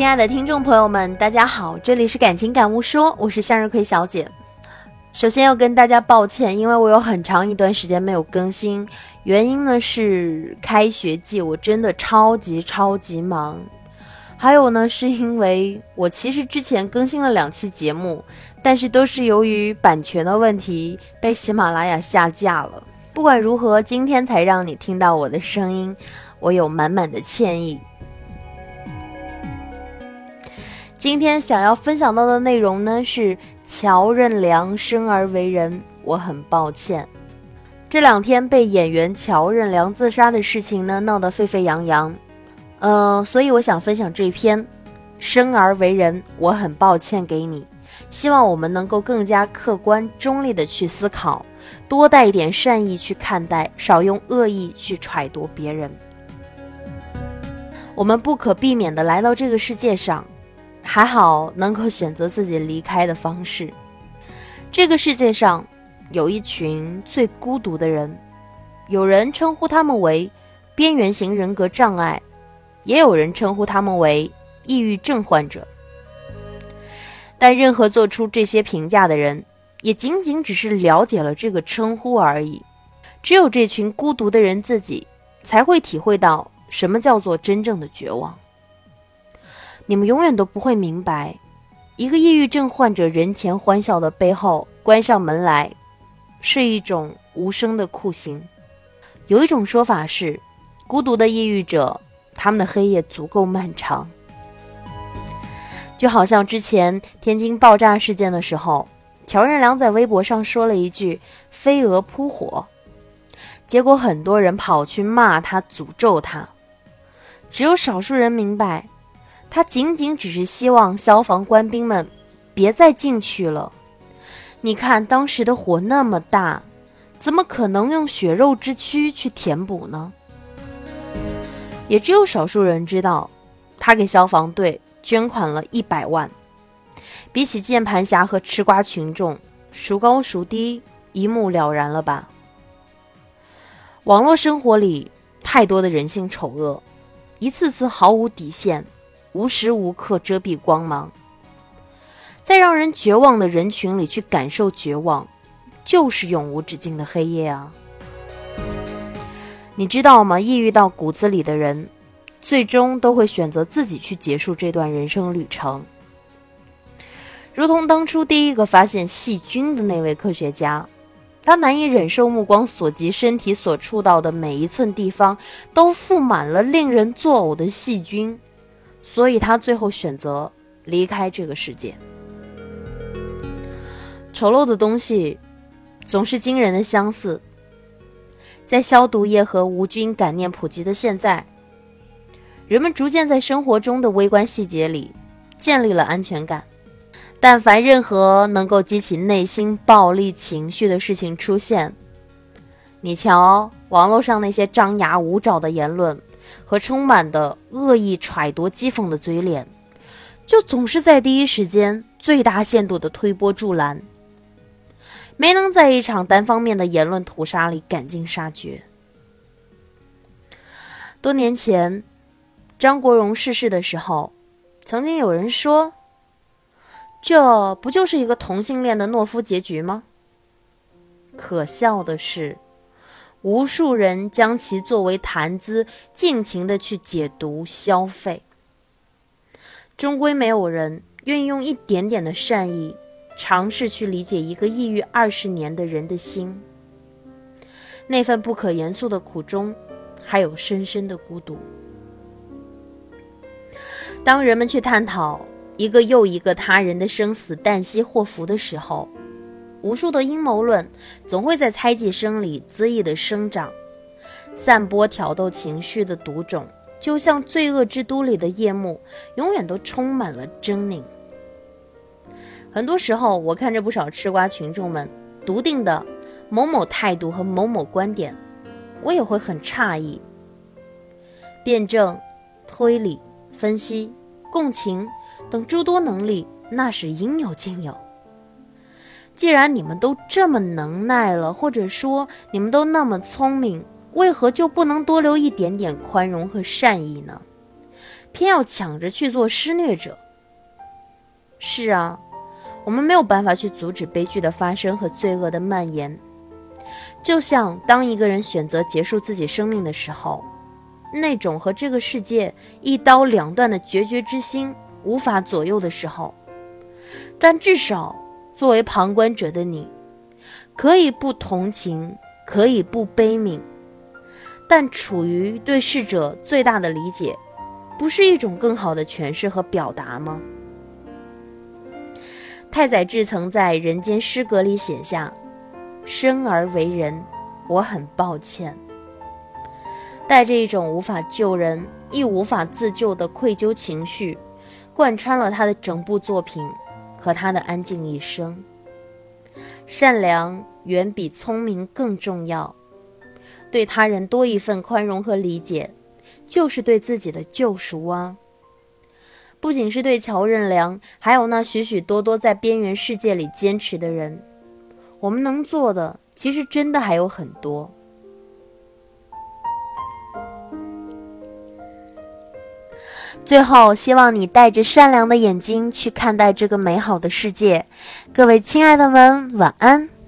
亲爱的听众朋友们，大家好，这里是感情感悟说，我是向日葵小姐。首先要跟大家抱歉，因为我有很长一段时间没有更新，原因呢是开学季，我真的超级超级忙。还有呢，是因为我其实之前更新了两期节目，但是都是由于版权的问题被喜马拉雅下架了。不管如何，今天才让你听到我的声音，我有满满的歉意。今天想要分享到的内容呢是乔任梁生而为人，我很抱歉。这两天被演员乔任梁自杀的事情呢闹得沸沸扬扬，嗯，所以我想分享这篇生而为人，我很抱歉给你。希望我们能够更加客观中立的去思考，多带一点善意去看待，少用恶意去揣度别人。我们不可避免的来到这个世界上。还好能够选择自己离开的方式。这个世界上有一群最孤独的人，有人称呼他们为边缘型人格障碍，也有人称呼他们为抑郁症患者。但任何做出这些评价的人，也仅仅只是了解了这个称呼而已。只有这群孤独的人自己，才会体会到什么叫做真正的绝望。你们永远都不会明白，一个抑郁症患者人前欢笑的背后，关上门来是一种无声的酷刑。有一种说法是，孤独的抑郁者，他们的黑夜足够漫长。就好像之前天津爆炸事件的时候，乔任梁在微博上说了一句“飞蛾扑火”，结果很多人跑去骂他、诅咒他，只有少数人明白。他仅仅只是希望消防官兵们别再进去了。你看当时的火那么大，怎么可能用血肉之躯去填补呢？也只有少数人知道，他给消防队捐款了一百万。比起键盘侠和吃瓜群众，孰高孰低，一目了然了吧？网络生活里太多的人性丑恶，一次次毫无底线。无时无刻遮蔽光芒，在让人绝望的人群里去感受绝望，就是永无止境的黑夜啊！你知道吗？抑郁到骨子里的人，最终都会选择自己去结束这段人生旅程。如同当初第一个发现细菌的那位科学家，他难以忍受目光所及，身体所触到的每一寸地方都覆满了令人作呕的细菌。所以他最后选择离开这个世界。丑陋的东西总是惊人的相似。在消毒液和无菌感念普及的现在，人们逐渐在生活中的微观细节里建立了安全感。但凡任何能够激起内心暴力情绪的事情出现，你瞧网络上那些张牙舞爪的言论。和充满的恶意揣度、讥讽的嘴脸，就总是在第一时间最大限度的推波助澜，没能在一场单方面的言论屠杀里赶尽杀绝。多年前，张国荣逝世的时候，曾经有人说：“这不就是一个同性恋的懦夫结局吗？”可笑的是。无数人将其作为谈资，尽情的去解读消费。终归没有人愿意用一点点的善意，尝试去理解一个抑郁二十年的人的心。那份不可言诉的苦衷，还有深深的孤独。当人们去探讨一个又一个他人的生死旦夕祸福的时候，无数的阴谋论总会在猜忌声里恣意的生长，散播挑逗情绪的毒种，就像罪恶之都里的夜幕，永远都充满了狰狞。很多时候，我看着不少吃瓜群众们笃定的某某态度和某某观点，我也会很诧异。辩证、推理、分析、共情等诸多能力，那是应有尽有。既然你们都这么能耐了，或者说你们都那么聪明，为何就不能多留一点点宽容和善意呢？偏要抢着去做施虐者。是啊，我们没有办法去阻止悲剧的发生和罪恶的蔓延。就像当一个人选择结束自己生命的时候，那种和这个世界一刀两断的决绝之心无法左右的时候，但至少作为旁观者的你，可以不同情，可以不悲悯，但处于对逝者最大的理解，不是一种更好的诠释和表达吗？太宰治曾在《人间失格》里写下：“生而为人，我很抱歉。”带着一种无法救人亦无法自救的愧疚情绪，贯穿了他的整部作品和他的安静一生。善良远比聪明更重要，对他人多一份宽容和理解，就是对自己的救赎啊。不仅是对乔任梁，还有那许许多多在边缘世界里坚持的人，我们能做的其实真的还有很多。最后，希望你带着善良的眼睛去看待这个美好的世界。各位亲爱的们，晚安。